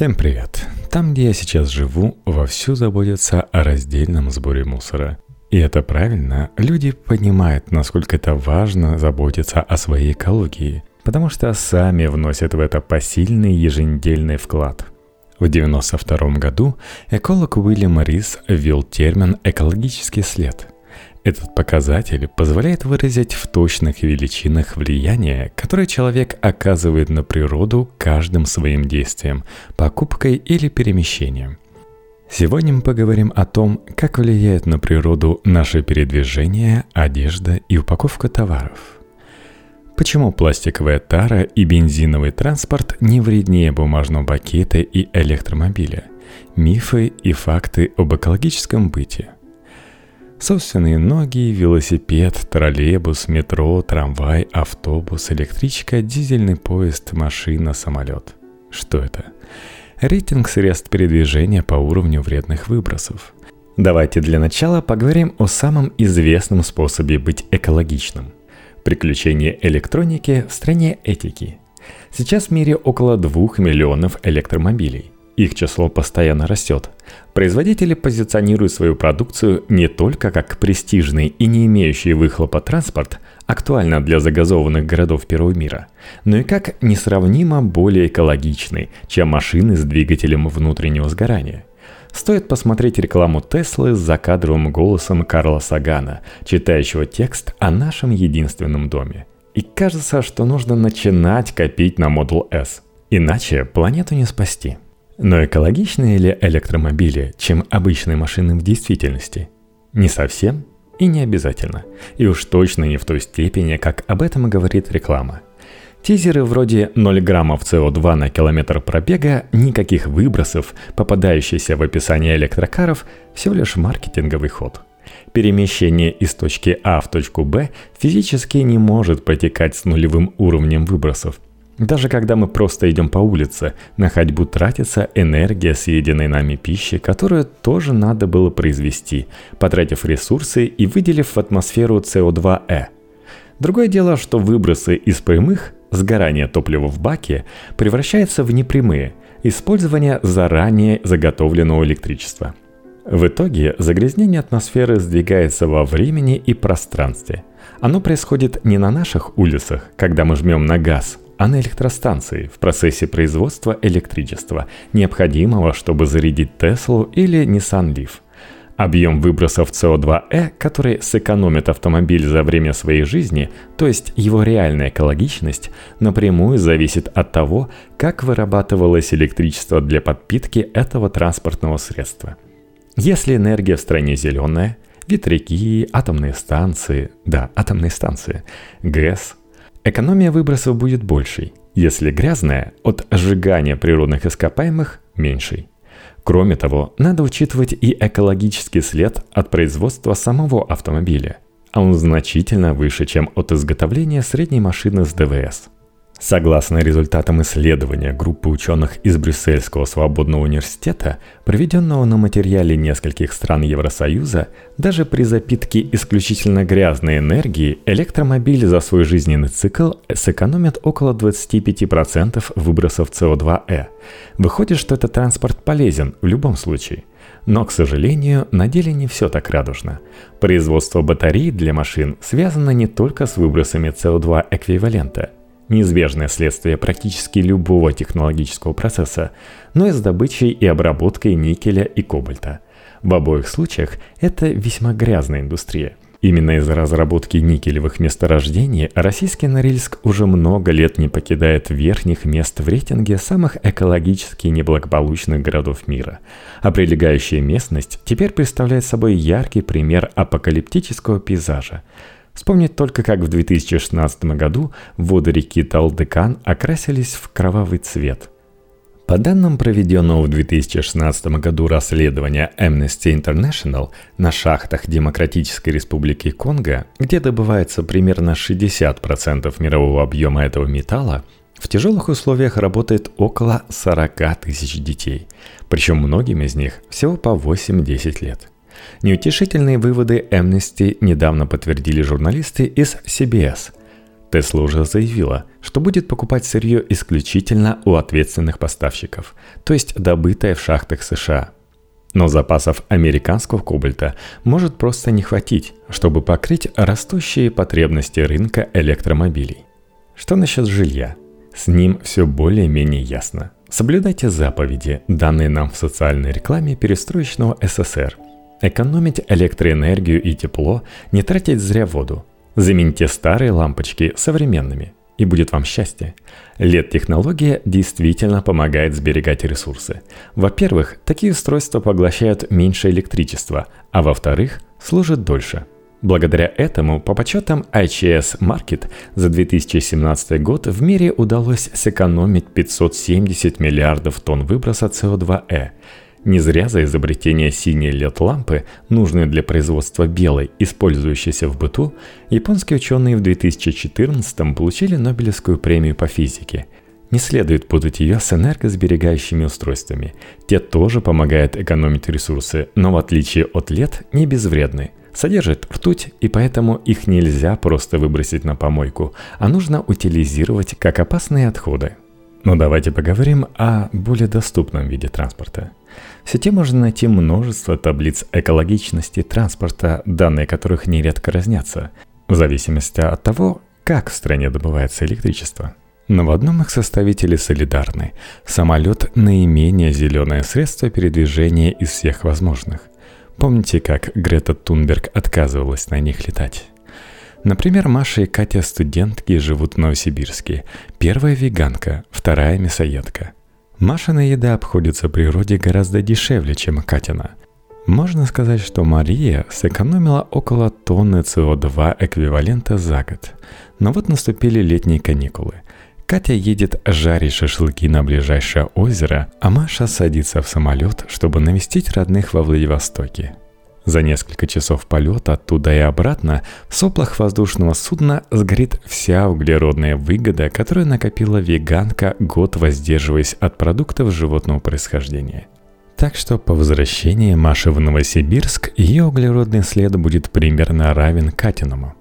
Всем привет! Там, где я сейчас живу, вовсю заботятся о раздельном сборе мусора. И это правильно, люди понимают, насколько это важно заботиться о своей экологии, потому что сами вносят в это посильный еженедельный вклад. В 1992 году эколог Уильям Рис ввел термин «экологический след», этот показатель позволяет выразить в точных величинах влияние, которое человек оказывает на природу каждым своим действием, покупкой или перемещением. Сегодня мы поговорим о том, как влияет на природу наше передвижение, одежда и упаковка товаров. Почему пластиковая тара и бензиновый транспорт не вреднее бумажного пакета и электромобиля? Мифы и факты об экологическом быте – Собственные ноги, велосипед, троллейбус, метро, трамвай, автобус, электричка, дизельный поезд, машина, самолет. Что это? Рейтинг средств передвижения по уровню вредных выбросов. Давайте для начала поговорим о самом известном способе быть экологичным. Приключение электроники в стране этики. Сейчас в мире около 2 миллионов электромобилей – их число постоянно растет. Производители позиционируют свою продукцию не только как престижный и не имеющий выхлопа транспорт, актуально для загазованных городов первого мира, но и как несравнимо более экологичный, чем машины с двигателем внутреннего сгорания. Стоит посмотреть рекламу Теслы с закадровым голосом Карла Сагана, читающего текст о нашем единственном доме. И кажется, что нужно начинать копить на Model S. Иначе планету не спасти. Но экологичнее ли электромобили, чем обычные машины в действительности? Не совсем и не обязательно. И уж точно не в той степени, как об этом говорит реклама. Тизеры вроде 0 граммов СО2 на километр пробега, никаких выбросов, попадающиеся в описание электрокаров, всего лишь маркетинговый ход. Перемещение из точки А в точку Б физически не может протекать с нулевым уровнем выбросов – даже когда мы просто идем по улице, на ходьбу тратится энергия съеденной нами пищи, которую тоже надо было произвести, потратив ресурсы и выделив в атмосферу СО2Э. Другое дело, что выбросы из прямых, сгорание топлива в баке, превращаются в непрямые, использование заранее заготовленного электричества. В итоге загрязнение атмосферы сдвигается во времени и пространстве. Оно происходит не на наших улицах, когда мы жмем на газ, а на электростанции в процессе производства электричества, необходимого, чтобы зарядить Теслу или Nissan Leaf. Объем выбросов СО2Э, который сэкономит автомобиль за время своей жизни, то есть его реальная экологичность, напрямую зависит от того, как вырабатывалось электричество для подпитки этого транспортного средства. Если энергия в стране зеленая, ветряки, атомные станции, да, атомные станции, ГЭС, Экономия выбросов будет большей, если грязная от сжигания природных ископаемых меньшей. Кроме того, надо учитывать и экологический след от производства самого автомобиля, а он значительно выше, чем от изготовления средней машины с ДВС – Согласно результатам исследования группы ученых из Брюссельского свободного университета, проведенного на материале нескольких стран Евросоюза, даже при запитке исключительно грязной энергии электромобиль за свой жизненный цикл сэкономит около 25% выбросов СО2Э. Выходит, что этот транспорт полезен в любом случае. Но, к сожалению, на деле не все так радужно. Производство батарей для машин связано не только с выбросами СО2 эквивалента – неизбежное следствие практически любого технологического процесса, но и с добычей и обработкой никеля и кобальта. В обоих случаях это весьма грязная индустрия. Именно из-за разработки никелевых месторождений российский Норильск уже много лет не покидает верхних мест в рейтинге самых экологически неблагополучных городов мира. А прилегающая местность теперь представляет собой яркий пример апокалиптического пейзажа – Вспомнить только, как в 2016 году воды реки Талдыкан окрасились в кровавый цвет. По данным проведенного в 2016 году расследования Amnesty International, на шахтах Демократической Республики Конго, где добывается примерно 60% мирового объема этого металла, в тяжелых условиях работает около 40 тысяч детей, причем многим из них всего по 8-10 лет. Неутешительные выводы Amnesty недавно подтвердили журналисты из CBS. Тесла уже заявила, что будет покупать сырье исключительно у ответственных поставщиков, то есть добытое в шахтах США. Но запасов американского кобальта может просто не хватить, чтобы покрыть растущие потребности рынка электромобилей. Что насчет жилья? С ним все более-менее ясно. Соблюдайте заповеди, данные нам в социальной рекламе перестроечного СССР. Экономить электроэнергию и тепло, не тратить зря воду, Замените старые лампочки современными, и будет вам счастье. LED-технология действительно помогает сберегать ресурсы. Во-первых, такие устройства поглощают меньше электричества, а во-вторых, служат дольше. Благодаря этому, по подсчетам IHS Market, за 2017 год в мире удалось сэкономить 570 миллиардов тонн выброса CO2e, не зря за изобретение синей LED-лампы, нужной для производства белой, использующейся в быту, японские ученые в 2014 получили Нобелевскую премию по физике. Не следует путать ее с энергосберегающими устройствами. Те тоже помогают экономить ресурсы, но в отличие от LED не безвредны. Содержат ртуть, и поэтому их нельзя просто выбросить на помойку, а нужно утилизировать как опасные отходы. Но давайте поговорим о более доступном виде транспорта – в сети можно найти множество таблиц экологичности транспорта, данные которых нередко разнятся, в зависимости от того, как в стране добывается электричество. Но в одном их составители солидарны. Самолет – наименее зеленое средство передвижения из всех возможных. Помните, как Грета Тунберг отказывалась на них летать? Например, Маша и Катя студентки живут в Новосибирске. Первая веганка, вторая мясоедка – Машина еда обходится природе гораздо дешевле, чем Катина. Можно сказать, что Мария сэкономила около тонны СО2 эквивалента за год. Но вот наступили летние каникулы. Катя едет жарить шашлыки на ближайшее озеро, а Маша садится в самолет, чтобы навестить родных во Владивостоке. За несколько часов полета оттуда и обратно в соплах воздушного судна сгорит вся углеродная выгода, которую накопила веганка, год воздерживаясь от продуктов животного происхождения. Так что по возвращении Маши в Новосибирск ее углеродный след будет примерно равен Катиному.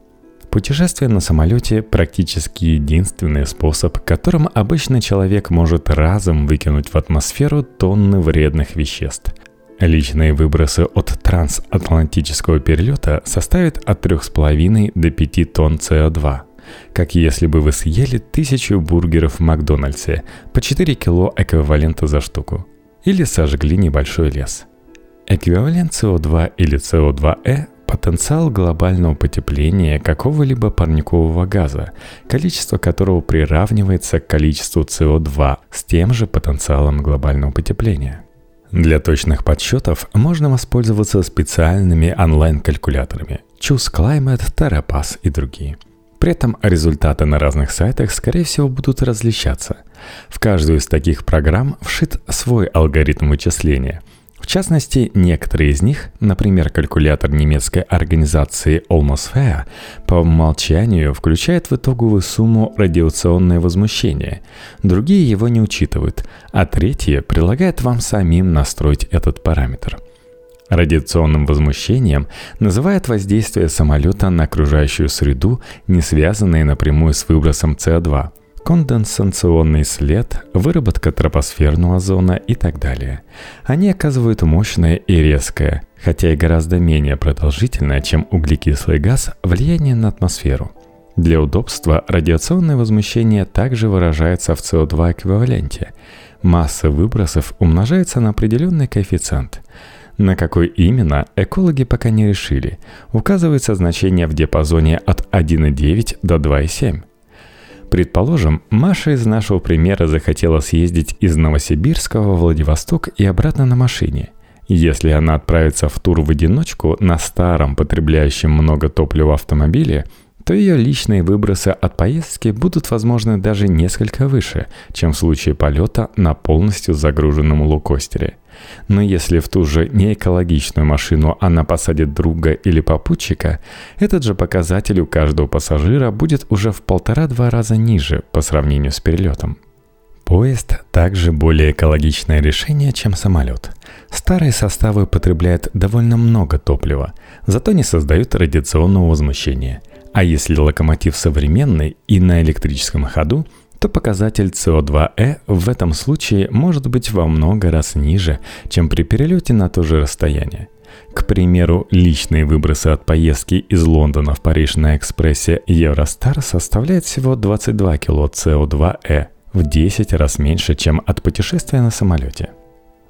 Путешествие на самолете практически единственный способ, которым обычный человек может разом выкинуть в атмосферу тонны вредных веществ – Личные выбросы от трансатлантического перелета составят от 3,5 до 5 тонн СО2, как если бы вы съели тысячу бургеров в Макдональдсе по 4 кило эквивалента за штуку, или сожгли небольшой лес. Эквивалент СО2 или СО2э – потенциал глобального потепления какого-либо парникового газа, количество которого приравнивается к количеству СО2 с тем же потенциалом глобального потепления – для точных подсчетов можно воспользоваться специальными онлайн-калькуляторами Choose Climate, TerraPass и другие. При этом результаты на разных сайтах, скорее всего, будут различаться. В каждую из таких программ вшит свой алгоритм вычисления – в частности, некоторые из них, например, калькулятор немецкой организации Almosphere, по умолчанию включает в итоговую сумму радиационное возмущение, другие его не учитывают, а третьи предлагают вам самим настроить этот параметр. Радиационным возмущением называют воздействие самолета на окружающую среду, не связанное напрямую с выбросом СО2 – конденсационный след, выработка тропосферного озона и так далее. Они оказывают мощное и резкое, хотя и гораздо менее продолжительное, чем углекислый газ, влияние на атмосферу. Для удобства радиационное возмущение также выражается в СО2 эквиваленте. Масса выбросов умножается на определенный коэффициент. На какой именно, экологи пока не решили. Указывается значение в диапазоне от 1,9 до 2,7. Предположим, Маша из нашего примера захотела съездить из Новосибирска во Владивосток и обратно на машине. Если она отправится в тур в одиночку на старом, потребляющем много топлива автомобиле, то ее личные выбросы от поездки будут, возможно, даже несколько выше, чем в случае полета на полностью загруженном лукостере. Но если в ту же неэкологичную машину она посадит друга или попутчика, этот же показатель у каждого пассажира будет уже в полтора-два раза ниже по сравнению с перелетом. Поезд также более экологичное решение, чем самолет. Старые составы потребляют довольно много топлива, зато не создают радиационного возмущения. А если локомотив современный и на электрическом ходу, то показатель CO2e в этом случае может быть во много раз ниже, чем при перелете на то же расстояние. К примеру, личные выбросы от поездки из Лондона в Париж на экспрессе Eurostar составляют всего 22 кило CO2e, в 10 раз меньше, чем от путешествия на самолете.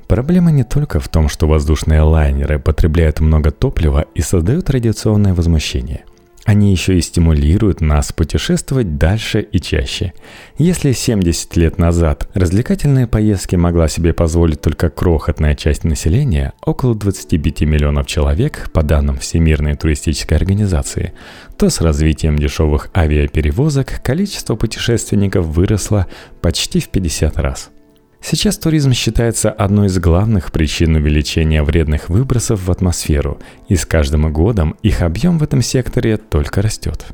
Проблема не только в том, что воздушные лайнеры потребляют много топлива и создают радиационное возмущение. Они еще и стимулируют нас путешествовать дальше и чаще. Если 70 лет назад развлекательные поездки могла себе позволить только крохотная часть населения, около 25 миллионов человек, по данным Всемирной туристической организации, то с развитием дешевых авиаперевозок количество путешественников выросло почти в 50 раз – Сейчас туризм считается одной из главных причин увеличения вредных выбросов в атмосферу, и с каждым годом их объем в этом секторе только растет.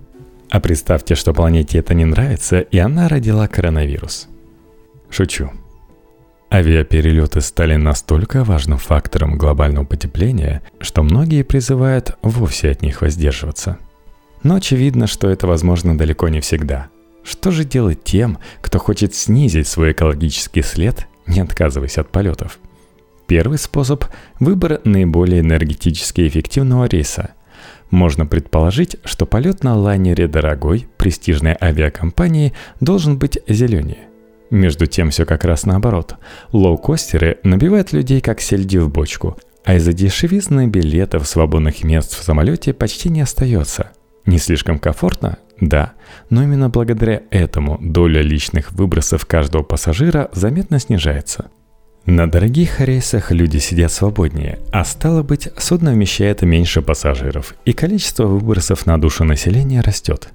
А представьте, что планете это не нравится, и она родила коронавирус. Шучу. Авиаперелеты стали настолько важным фактором глобального потепления, что многие призывают вовсе от них воздерживаться. Но очевидно, что это возможно далеко не всегда – что же делать тем, кто хочет снизить свой экологический след, не отказываясь от полетов? Первый способ – выбор наиболее энергетически эффективного рейса. Можно предположить, что полет на лайнере дорогой, престижной авиакомпании должен быть зеленее. Между тем все как раз наоборот. Лоукостеры набивают людей как сельди в бочку, а из-за дешевизны билетов свободных мест в самолете почти не остается. Не слишком комфортно? Да, но именно благодаря этому доля личных выбросов каждого пассажира заметно снижается. На дорогих рейсах люди сидят свободнее, а стало быть, судно вмещает меньше пассажиров, и количество выбросов на душу населения растет.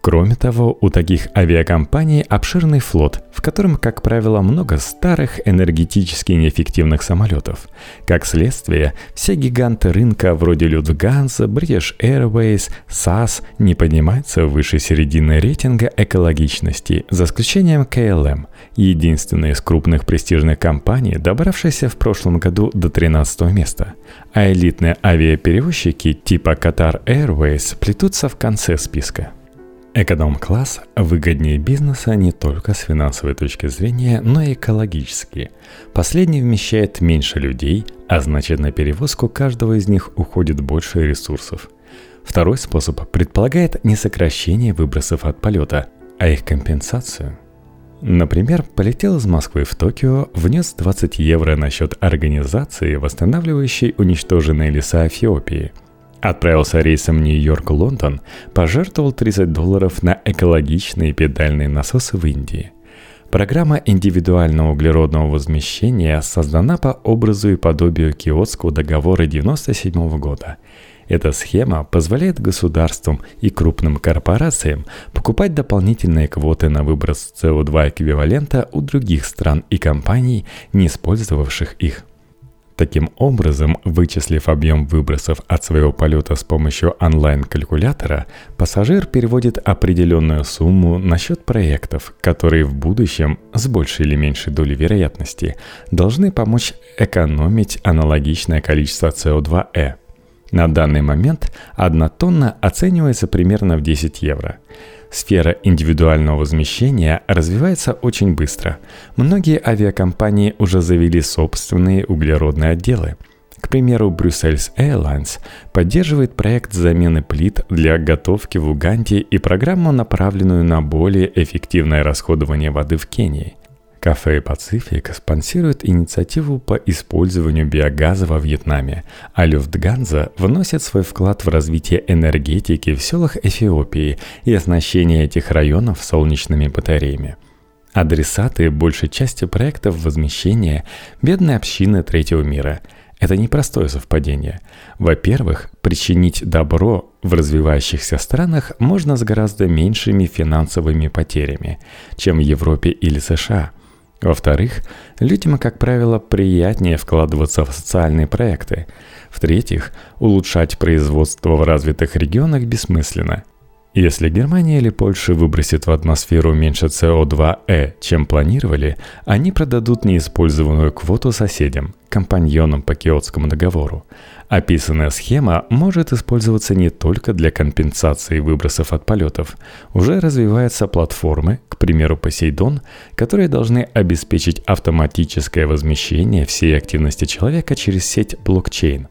Кроме того, у таких авиакомпаний обширный флот, в котором, как правило, много старых энергетически неэффективных самолетов. Как следствие, все гиганты рынка вроде Lufthansa, British Airways, SAS не поднимаются выше середины рейтинга экологичности, за исключением KLM, единственной из крупных престижных компаний, добравшейся в прошлом году до 13 места. А элитные авиаперевозчики типа Qatar Airways плетутся в конце списка. Эконом-класс выгоднее бизнеса не только с финансовой точки зрения, но и экологически. Последний вмещает меньше людей, а значит на перевозку каждого из них уходит больше ресурсов. Второй способ предполагает не сокращение выбросов от полета, а их компенсацию. Например, полетел из Москвы в Токио, внес 20 евро на счет организации, восстанавливающей уничтоженные леса Эфиопии – Отправился рейсом Нью-Йорк-Лондон, пожертвовал 30 долларов на экологичные педальные насосы в Индии. Программа индивидуального углеродного возмещения создана по образу и подобию Киотского договора 1997 года. Эта схема позволяет государствам и крупным корпорациям покупать дополнительные квоты на выброс СО2 эквивалента у других стран и компаний, не использовавших их. Таким образом, вычислив объем выбросов от своего полета с помощью онлайн-калькулятора, пассажир переводит определенную сумму на счет проектов, которые в будущем с большей или меньшей долей вероятности должны помочь экономить аналогичное количество CO2e. На данный момент одна тонна оценивается примерно в 10 евро – Сфера индивидуального возмещения развивается очень быстро. Многие авиакомпании уже завели собственные углеродные отделы. К примеру, Brussels Airlines поддерживает проект замены плит для готовки в Уганде и программу, направленную на более эффективное расходование воды в Кении. Кафе «Пацифик» спонсирует инициативу по использованию биогаза во Вьетнаме, а Люфтганза вносит свой вклад в развитие энергетики в селах Эфиопии и оснащение этих районов солнечными батареями. Адресаты большей части проектов возмещения – бедные общины третьего мира. Это непростое совпадение. Во-первых, причинить добро в развивающихся странах можно с гораздо меньшими финансовыми потерями, чем в Европе или США – во-вторых, людям, как правило, приятнее вкладываться в социальные проекты. В-третьих, улучшать производство в развитых регионах бессмысленно. Если Германия или Польша выбросит в атмосферу меньше СО2Э, чем планировали, они продадут неиспользованную квоту соседям, компаньонам по Киотскому договору. Описанная схема может использоваться не только для компенсации выбросов от полетов. Уже развиваются платформы, к примеру, Посейдон, которые должны обеспечить автоматическое возмещение всей активности человека через сеть блокчейн.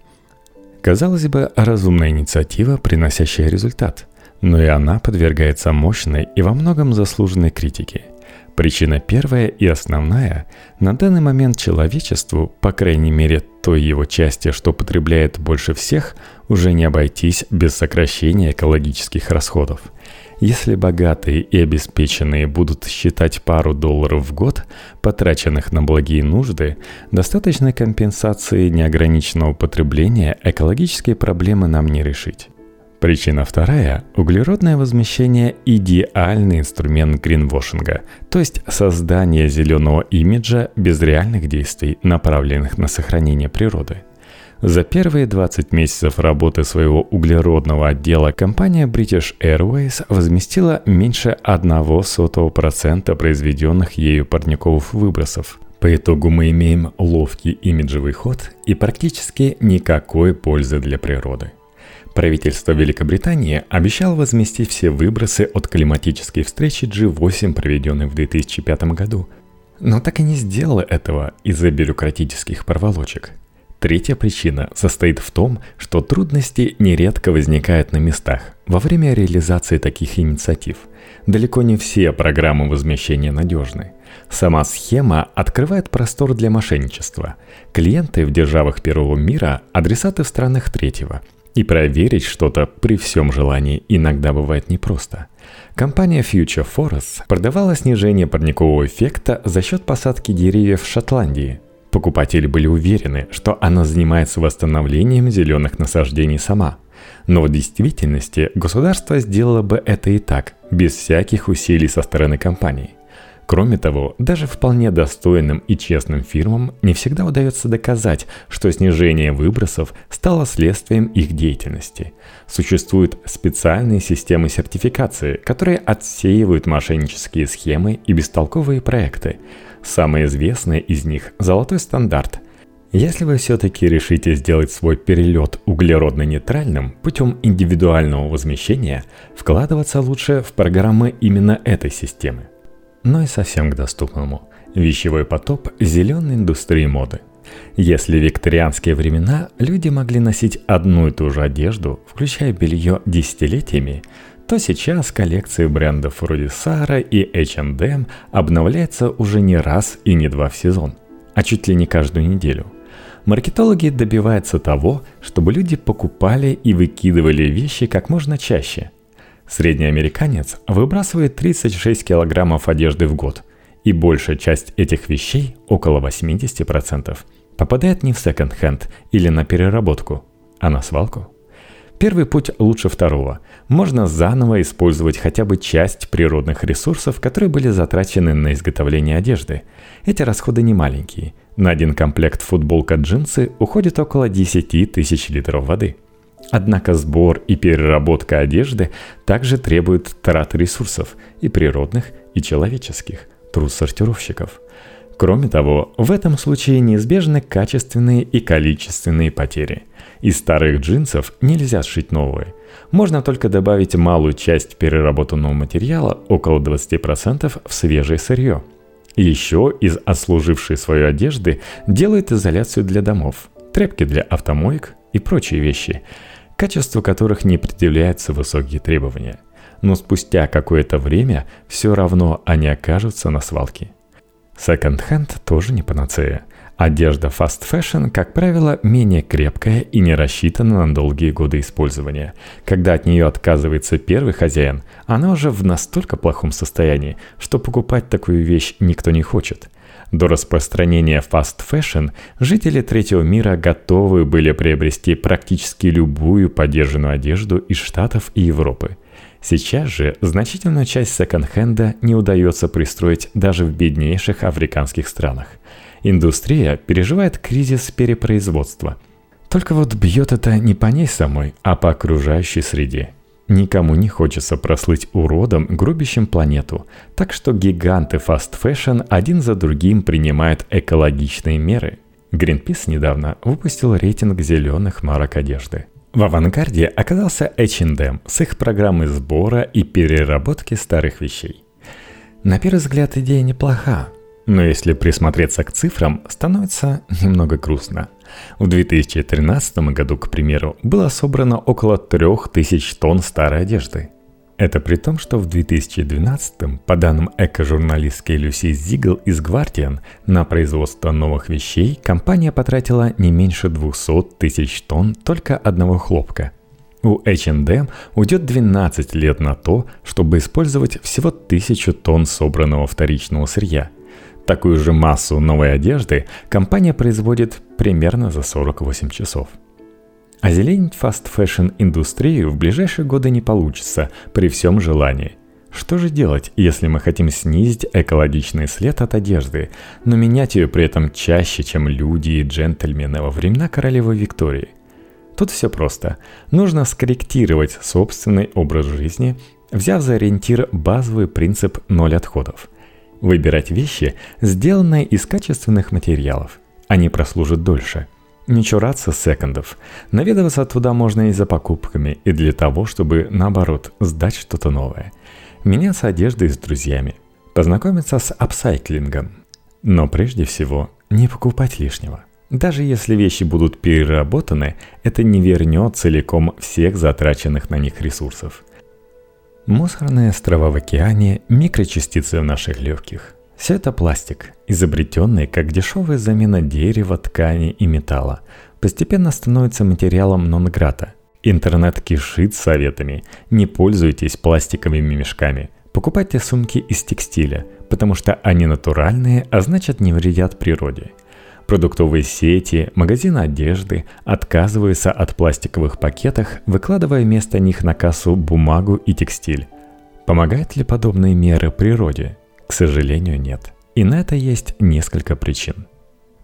Казалось бы, разумная инициатива, приносящая результат, но и она подвергается мощной и во многом заслуженной критике – Причина первая и основная – на данный момент человечеству, по крайней мере той его части, что потребляет больше всех, уже не обойтись без сокращения экологических расходов. Если богатые и обеспеченные будут считать пару долларов в год, потраченных на благие нужды, достаточной компенсации неограниченного потребления экологические проблемы нам не решить. Причина вторая – углеродное возмещение – идеальный инструмент гринвошинга, то есть создание зеленого имиджа без реальных действий, направленных на сохранение природы. За первые 20 месяцев работы своего углеродного отдела компания British Airways возместила меньше 0,01% произведенных ею парниковых выбросов. По итогу мы имеем ловкий имиджевый ход и практически никакой пользы для природы. Правительство Великобритании обещало возместить все выбросы от климатической встречи G8, проведенной в 2005 году, но так и не сделало этого из-за бюрократических проволочек. Третья причина состоит в том, что трудности нередко возникают на местах во время реализации таких инициатив. Далеко не все программы возмещения надежны. Сама схема открывает простор для мошенничества. Клиенты в державах первого мира – адресаты в странах третьего – и проверить что-то при всем желании иногда бывает непросто. Компания Future Forests продавала снижение парникового эффекта за счет посадки деревьев в Шотландии. Покупатели были уверены, что она занимается восстановлением зеленых насаждений сама. Но в действительности государство сделало бы это и так, без всяких усилий со стороны компании. Кроме того, даже вполне достойным и честным фирмам не всегда удается доказать, что снижение выбросов стало следствием их деятельности. Существуют специальные системы сертификации, которые отсеивают мошеннические схемы и бестолковые проекты. Самый известный из них – «Золотой стандарт», если вы все-таки решите сделать свой перелет углеродно-нейтральным путем индивидуального возмещения, вкладываться лучше в программы именно этой системы – но и совсем к доступному. Вещевой потоп зеленой индустрии моды. Если в викторианские времена люди могли носить одну и ту же одежду, включая белье десятилетиями, то сейчас коллекции брендов вроде Sara и H&M обновляются уже не раз и не два в сезон, а чуть ли не каждую неделю. Маркетологи добиваются того, чтобы люди покупали и выкидывали вещи как можно чаще – Средний американец выбрасывает 36 килограммов одежды в год, и большая часть этих вещей, около 80%, попадает не в секонд-хенд или на переработку, а на свалку. Первый путь лучше второго. Можно заново использовать хотя бы часть природных ресурсов, которые были затрачены на изготовление одежды. Эти расходы не маленькие. На один комплект футболка-джинсы уходит около 10 тысяч литров воды – Однако сбор и переработка одежды также требуют траты ресурсов и природных, и человеческих, труд сортировщиков. Кроме того, в этом случае неизбежны качественные и количественные потери. Из старых джинсов нельзя сшить новые. Можно только добавить малую часть переработанного материала, около 20%, в свежее сырье. Еще из отслужившей свою одежды делают изоляцию для домов, тряпки для автомоек и прочие вещи – качеству которых не предъявляются высокие требования. Но спустя какое-то время все равно они окажутся на свалке. Секонд-хенд тоже не панацея. Одежда fast fashion, как правило, менее крепкая и не рассчитана на долгие годы использования. Когда от нее отказывается первый хозяин, она уже в настолько плохом состоянии, что покупать такую вещь никто не хочет – до распространения fast fashion жители третьего мира готовы были приобрести практически любую подержанную одежду из Штатов и Европы. Сейчас же значительную часть секонд-хенда не удается пристроить даже в беднейших африканских странах. Индустрия переживает кризис перепроизводства. Только вот бьет это не по ней самой, а по окружающей среде – Никому не хочется прослыть уродом, грубящим планету, так что гиганты fashion один за другим принимают экологичные меры. Greenpeace недавно выпустил рейтинг зеленых марок одежды. В авангарде оказался H&M с их программой сбора и переработки старых вещей. На первый взгляд идея неплоха, но если присмотреться к цифрам, становится немного грустно. В 2013 году, к примеру, было собрано около 3000 тонн старой одежды – это при том, что в 2012 по данным эко-журналистки Люси Зигл из Guardian, на производство новых вещей компания потратила не меньше 200 тысяч тонн только одного хлопка. У H&M уйдет 12 лет на то, чтобы использовать всего 1000 тонн собранного вторичного сырья. Такую же массу новой одежды компания производит примерно за 48 часов – Озеленить fast fashion индустрию в ближайшие годы не получится при всем желании. Что же делать, если мы хотим снизить экологичный след от одежды, но менять ее при этом чаще, чем люди и джентльмены во времена королевы Виктории? Тут все просто. Нужно скорректировать собственный образ жизни, взяв за ориентир базовый принцип «ноль отходов». Выбирать вещи, сделанные из качественных материалов. Они прослужат дольше – не чураться секондов. Наведываться туда можно и за покупками, и для того, чтобы, наоборот, сдать что-то новое. Меняться одеждой с друзьями. Познакомиться с апсайклингом. Но прежде всего, не покупать лишнего. Даже если вещи будут переработаны, это не вернет целиком всех затраченных на них ресурсов. Мусорные острова в океане – микрочастицы в наших легких. Все это пластик, изобретенный как дешевая замена дерева, ткани и металла, постепенно становится материалом нон-грата. Интернет кишит советами. Не пользуйтесь пластиковыми мешками. Покупайте сумки из текстиля, потому что они натуральные, а значит не вредят природе. Продуктовые сети, магазины одежды отказываются от пластиковых пакетов, выкладывая вместо них на кассу бумагу и текстиль. Помогают ли подобные меры природе? К сожалению, нет. И на это есть несколько причин.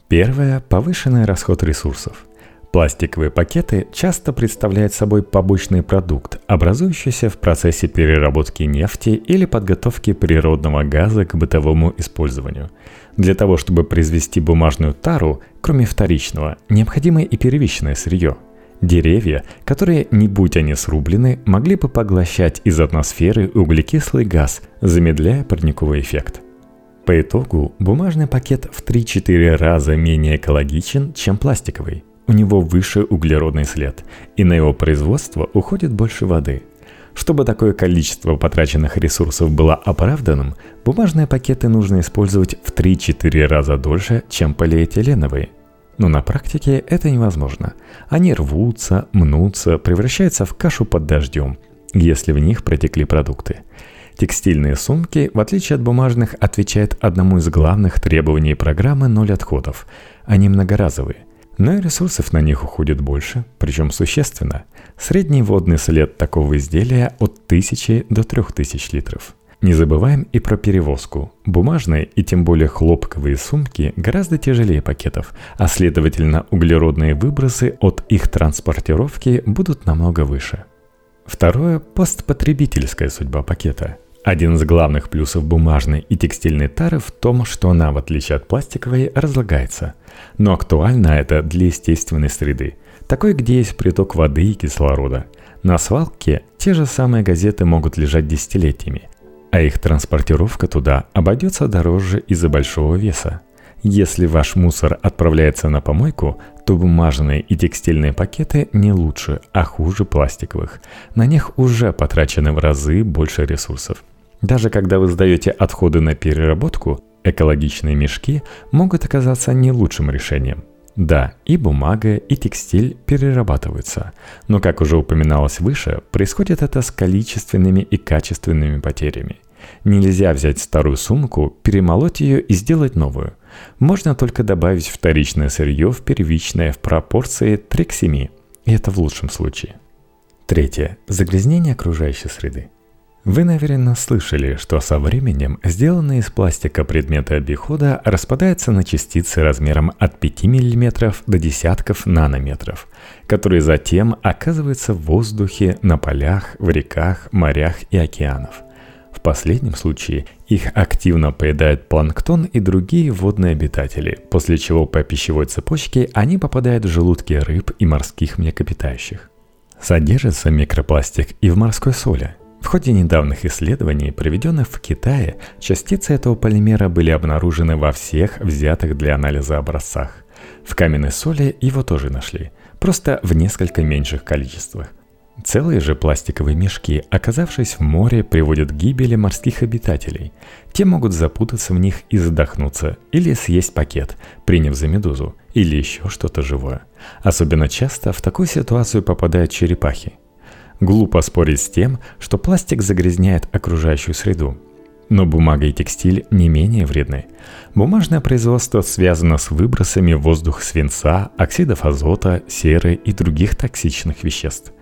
Первое – повышенный расход ресурсов. Пластиковые пакеты часто представляют собой побочный продукт, образующийся в процессе переработки нефти или подготовки природного газа к бытовому использованию. Для того, чтобы произвести бумажную тару, кроме вторичного, необходимо и первичное сырье – Деревья, которые, не будь они срублены, могли бы поглощать из атмосферы углекислый газ, замедляя парниковый эффект. По итогу бумажный пакет в 3-4 раза менее экологичен, чем пластиковый. У него выше углеродный след, и на его производство уходит больше воды. Чтобы такое количество потраченных ресурсов было оправданным, бумажные пакеты нужно использовать в 3-4 раза дольше, чем полиэтиленовые – но на практике это невозможно. Они рвутся, мнутся, превращаются в кашу под дождем, если в них протекли продукты. Текстильные сумки, в отличие от бумажных, отвечают одному из главных требований программы «Ноль отходов». Они многоразовые. Но и ресурсов на них уходит больше, причем существенно. Средний водный след такого изделия от 1000 до 3000 литров – не забываем и про перевозку. Бумажные и тем более хлопковые сумки гораздо тяжелее пакетов, а следовательно углеродные выбросы от их транспортировки будут намного выше. Второе – постпотребительская судьба пакета. Один из главных плюсов бумажной и текстильной тары в том, что она, в отличие от пластиковой, разлагается. Но актуально это для естественной среды, такой, где есть приток воды и кислорода. На свалке те же самые газеты могут лежать десятилетиями, а их транспортировка туда обойдется дороже из-за большого веса. Если ваш мусор отправляется на помойку, то бумажные и текстильные пакеты не лучше, а хуже пластиковых. На них уже потрачены в разы больше ресурсов. Даже когда вы сдаете отходы на переработку, экологичные мешки могут оказаться не лучшим решением. Да, и бумага, и текстиль перерабатываются, но, как уже упоминалось выше, происходит это с количественными и качественными потерями. Нельзя взять старую сумку, перемолоть ее и сделать новую. Можно только добавить вторичное сырье в первичное в пропорции 3 к 7. И это в лучшем случае. Третье. Загрязнение окружающей среды. Вы, наверное, слышали, что со временем сделанные из пластика предметы обихода распадаются на частицы размером от 5 мм до десятков нанометров, которые затем оказываются в воздухе, на полях, в реках, морях и океанах – в последнем случае Их активно поедают планктон и другие водные обитатели, после чего по пищевой цепочке они попадают в желудки рыб и морских млекопитающих. Содержится микропластик и в морской соли. В ходе недавних исследований, проведенных в Китае, частицы этого полимера были обнаружены во всех взятых для анализа образцах. В каменной соли его тоже нашли, просто в несколько меньших количествах. Целые же пластиковые мешки, оказавшись в море, приводят к гибели морских обитателей. Те могут запутаться в них и задохнуться, или съесть пакет, приняв за медузу, или еще что-то живое. Особенно часто в такую ситуацию попадают черепахи. Глупо спорить с тем, что пластик загрязняет окружающую среду, но бумага и текстиль не менее вредны. Бумажное производство связано с выбросами в воздух свинца, оксидов азота, серы и других токсичных веществ.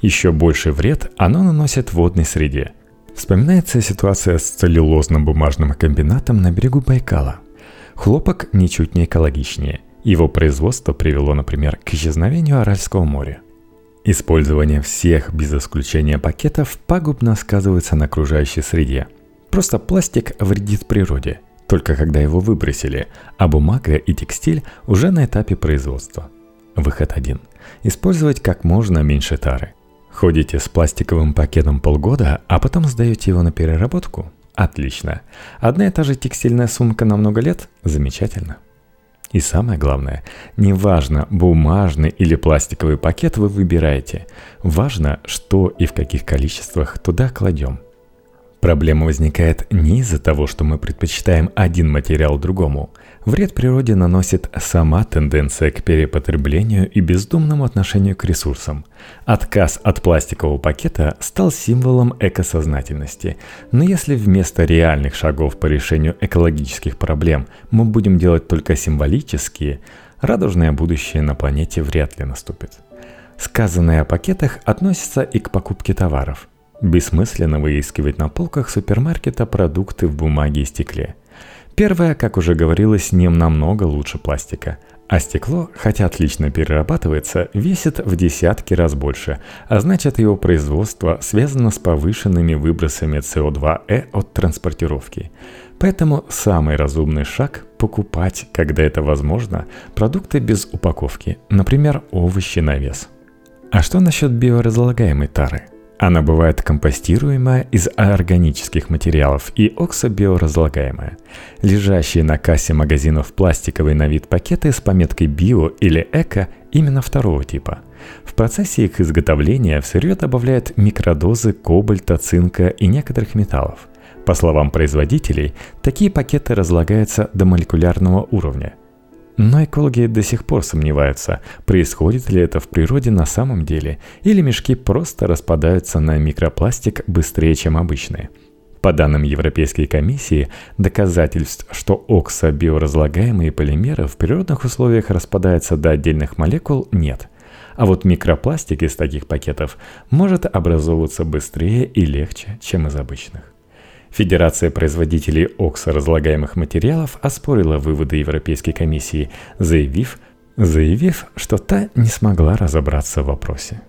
Еще больший вред оно наносит водной среде. Вспоминается ситуация с целлюлозным бумажным комбинатом на берегу Байкала. Хлопок ничуть не экологичнее. Его производство привело, например, к исчезновению Аральского моря. Использование всех без исключения пакетов пагубно сказывается на окружающей среде – Просто пластик вредит природе, только когда его выбросили, а бумага и текстиль уже на этапе производства. Выход один. Использовать как можно меньше тары. Ходите с пластиковым пакетом полгода, а потом сдаете его на переработку? Отлично. Одна и та же текстильная сумка на много лет? Замечательно. И самое главное, неважно, бумажный или пластиковый пакет вы выбираете, важно, что и в каких количествах туда кладем – Проблема возникает не из-за того, что мы предпочитаем один материал другому. Вред природе наносит сама тенденция к перепотреблению и бездумному отношению к ресурсам. Отказ от пластикового пакета стал символом экосознательности. Но если вместо реальных шагов по решению экологических проблем мы будем делать только символические, радужное будущее на планете вряд ли наступит. Сказанное о пакетах относится и к покупке товаров – Бессмысленно выискивать на полках супермаркета продукты в бумаге и стекле. Первое, как уже говорилось, не намного лучше пластика. А стекло, хотя отлично перерабатывается, весит в десятки раз больше, а значит его производство связано с повышенными выбросами СО2э от транспортировки. Поэтому самый разумный шаг – покупать, когда это возможно, продукты без упаковки, например, овощи на вес. А что насчет биоразлагаемой тары – она бывает компостируемая из органических материалов и оксобиоразлагаемая. Лежащие на кассе магазинов пластиковые на вид пакеты с пометкой «био» или «эко» именно второго типа. В процессе их изготовления в сырье добавляют микродозы кобальта, цинка и некоторых металлов. По словам производителей, такие пакеты разлагаются до молекулярного уровня – но экологи до сих пор сомневаются, происходит ли это в природе на самом деле, или мешки просто распадаются на микропластик быстрее, чем обычные. По данным Европейской комиссии, доказательств, что оксо-биоразлагаемые полимеры в природных условиях распадаются до отдельных молекул, нет. А вот микропластик из таких пакетов может образовываться быстрее и легче, чем из обычных. Федерация производителей оксоразлагаемых материалов оспорила выводы Европейской комиссии, заявив, заявив, что та не смогла разобраться в вопросе.